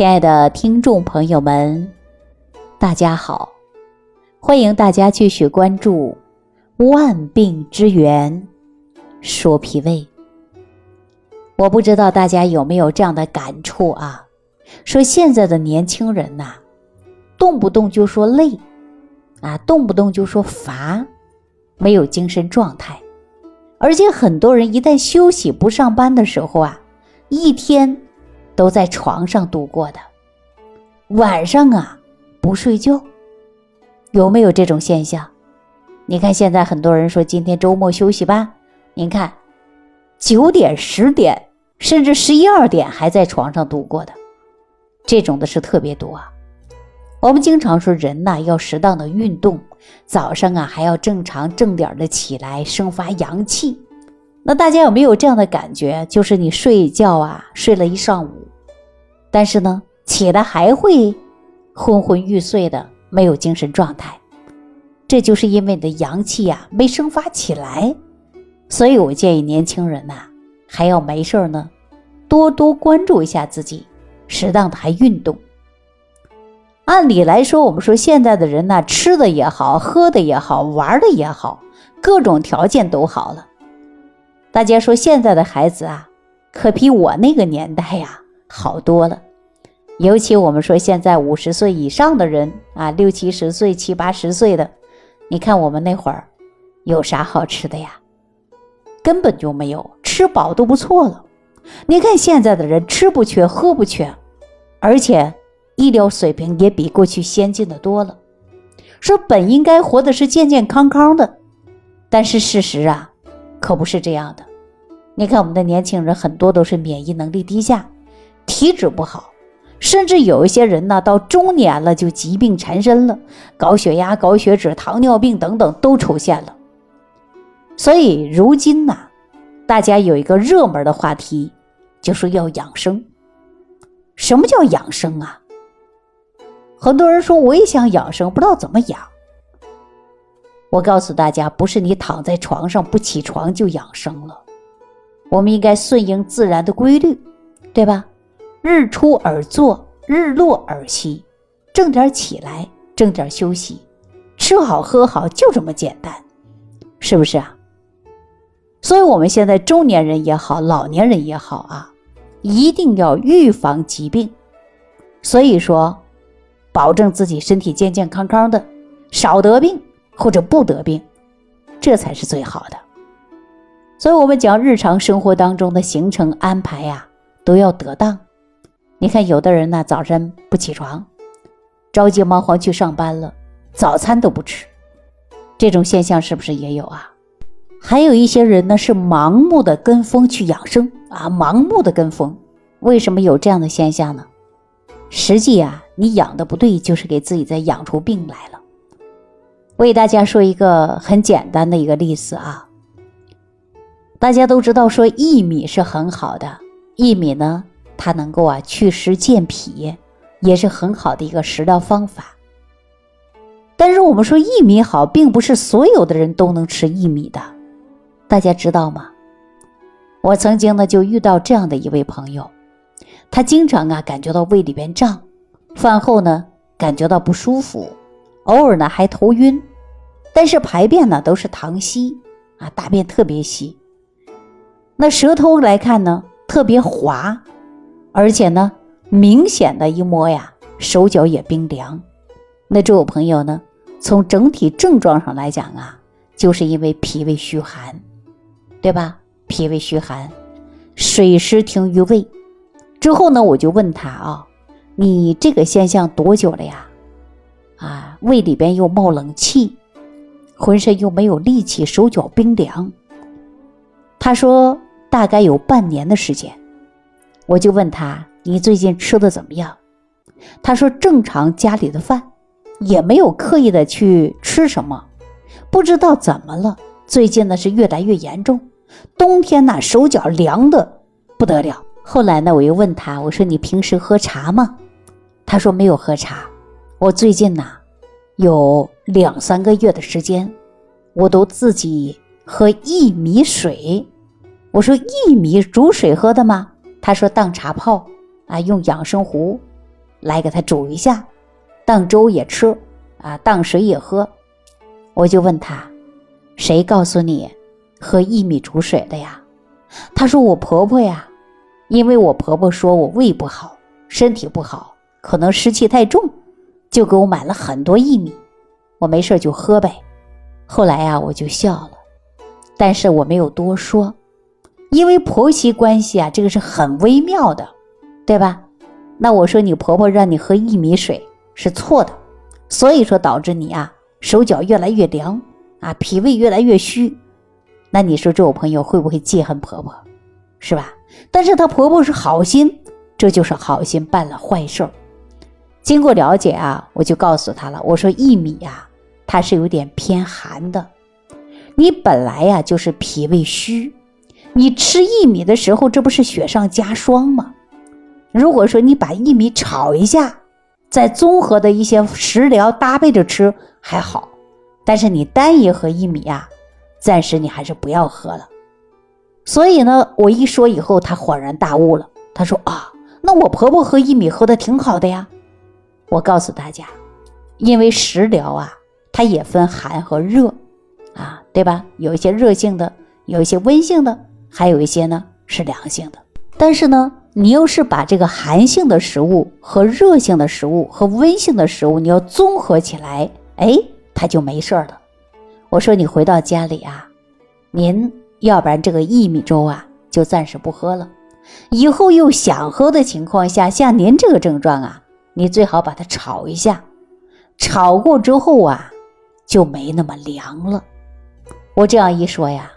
亲爱的听众朋友们，大家好！欢迎大家继续关注《万病之源说脾胃》。我不知道大家有没有这样的感触啊？说现在的年轻人呐，动不动就说累啊，动不动就说乏，没有精神状态，而且很多人一旦休息不上班的时候啊，一天。都在床上度过的，晚上啊不睡觉，有没有这种现象？你看现在很多人说今天周末休息吧，您看九点、十点，甚至十一二点还在床上度过的，这种的是特别多啊。我们经常说人呐要适当的运动，早上啊还要正常正点的起来生发阳气。那大家有没有这样的感觉？就是你睡觉啊睡了一上午。但是呢，起来还会昏昏欲睡的，没有精神状态，这就是因为你的阳气呀没生发起来。所以我建议年轻人呐，还要没事呢，多多关注一下自己，适当的还运动。按理来说，我们说现在的人呢，吃的也好，喝的也好，玩的也好，各种条件都好了。大家说现在的孩子啊，可比我那个年代呀。好多了，尤其我们说现在五十岁以上的人啊，六七十岁、七八十岁的，你看我们那会儿有啥好吃的呀？根本就没有，吃饱都不错了。你看现在的人吃不缺，喝不缺，而且医疗水平也比过去先进的多了。说本应该活的是健健康康的，但是事实啊，可不是这样的。你看我们的年轻人很多都是免疫能力低下。体质不好，甚至有一些人呢，到中年了就疾病缠身了，高血压、高血脂、糖尿病等等都出现了。所以如今呢，大家有一个热门的话题，就是要养生。什么叫养生啊？很多人说我也想养生，不知道怎么养。我告诉大家，不是你躺在床上不起床就养生了，我们应该顺应自然的规律，对吧？日出而作，日落而息，正点起来，正点休息，吃好喝好，就这么简单，是不是啊？所以，我们现在中年人也好，老年人也好啊，一定要预防疾病。所以说，保证自己身体健健康康的，少得病或者不得病，这才是最好的。所以，我们讲日常生活当中的行程安排呀，都要得当。你看，有的人呢，早晨不起床，着急忙慌去上班了，早餐都不吃，这种现象是不是也有啊？还有一些人呢，是盲目的跟风去养生啊，盲目的跟风，为什么有这样的现象呢？实际啊，你养的不对，就是给自己在养出病来了。为大家说一个很简单的一个例子啊，大家都知道说薏米是很好的，薏米呢。它能够啊祛湿健脾，也是很好的一个食疗方法。但是我们说薏米好，并不是所有的人都能吃薏米的，大家知道吗？我曾经呢就遇到这样的一位朋友，他经常啊感觉到胃里边胀，饭后呢感觉到不舒服，偶尔呢还头晕，但是排便呢都是溏稀啊，大便特别稀。那舌头来看呢特别滑。而且呢，明显的一摸呀，手脚也冰凉。那这位朋友呢，从整体症状上来讲啊，就是因为脾胃虚寒，对吧？脾胃虚寒，水湿停于胃。之后呢，我就问他啊，你这个现象多久了呀？啊，胃里边又冒冷气，浑身又没有力气，手脚冰凉。他说大概有半年的时间。我就问他：“你最近吃的怎么样？”他说：“正常家里的饭，也没有刻意的去吃什么。不知道怎么了，最近呢是越来越严重，冬天呢手脚凉的不得了。后来呢，我又问他：“我说你平时喝茶吗？”他说：“没有喝茶。我最近呢有两三个月的时间，我都自己喝薏米水。”我说：“薏米煮水喝的吗？”他说：“当茶泡啊，用养生壶来给他煮一下，当粥也吃，啊，当水也喝。我就问他，谁告诉你喝薏米煮水的呀？他说我婆婆呀，因为我婆婆说我胃不好，身体不好，可能湿气太重，就给我买了很多薏米，我没事就喝呗。后来呀，我就笑了，但是我没有多说，因为婆媳关系啊，这个是很微妙的，对吧？那我说你婆婆让你喝薏米水是错的，所以说导致你啊手脚越来越凉啊，脾胃越来越虚。那你说这我朋友会不会记恨婆婆，是吧？但是她婆婆是好心，这就是好心办了坏事儿。经过了解啊，我就告诉她了，我说薏米呀。它是有点偏寒的，你本来呀就是脾胃虚，你吃薏米的时候，这不是雪上加霜吗？如果说你把薏米炒一下，再综合的一些食疗搭配着吃还好，但是你单一喝薏米呀，暂时你还是不要喝了。所以呢，我一说以后，他恍然大悟了，他说啊，那我婆婆喝薏米喝的挺好的呀。我告诉大家，因为食疗啊。它也分寒和热，啊，对吧？有一些热性的，有一些温性的，还有一些呢是凉性的。但是呢，你要是把这个寒性的食物和热性的食物和温性的食物，你要综合起来，哎，它就没事儿了。我说你回到家里啊，您要不然这个薏米粥啊就暂时不喝了，以后又想喝的情况下，像您这个症状啊，你最好把它炒一下，炒过之后啊。就没那么凉了。我这样一说呀，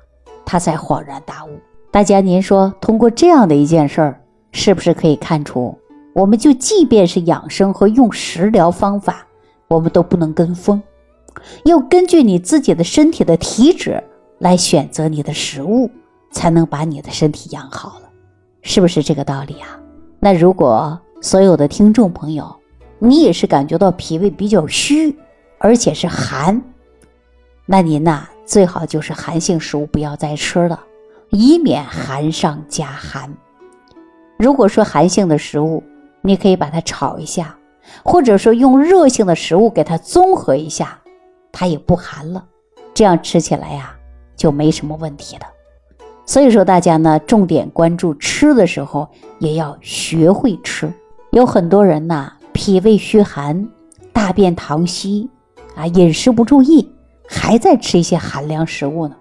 他才恍然大悟。大家，您说通过这样的一件事儿，是不是可以看出，我们就即便是养生和用食疗方法，我们都不能跟风，要根据你自己的身体的体质来选择你的食物，才能把你的身体养好了，是不是这个道理啊？那如果所有的听众朋友，你也是感觉到脾胃比较虚。而且是寒，那您呐最好就是寒性食物不要再吃了，以免寒上加寒。如果说寒性的食物，你可以把它炒一下，或者说用热性的食物给它综合一下，它也不寒了，这样吃起来呀就没什么问题了。所以说大家呢重点关注吃的时候也要学会吃。有很多人呐脾胃虚寒，大便溏稀。啊，饮食不注意，还在吃一些寒凉食物呢，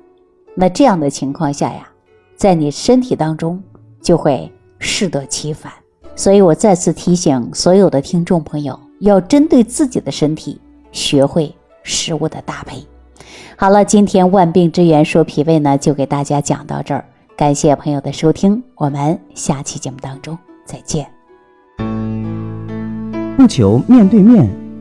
那这样的情况下呀，在你身体当中就会适得其反。所以我再次提醒所有的听众朋友，要针对自己的身体学会食物的搭配。好了，今天万病之源说脾胃呢，就给大家讲到这儿，感谢朋友的收听，我们下期节目当中再见。不求面对面。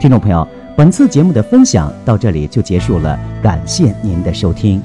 听众朋友，本次节目的分享到这里就结束了，感谢您的收听。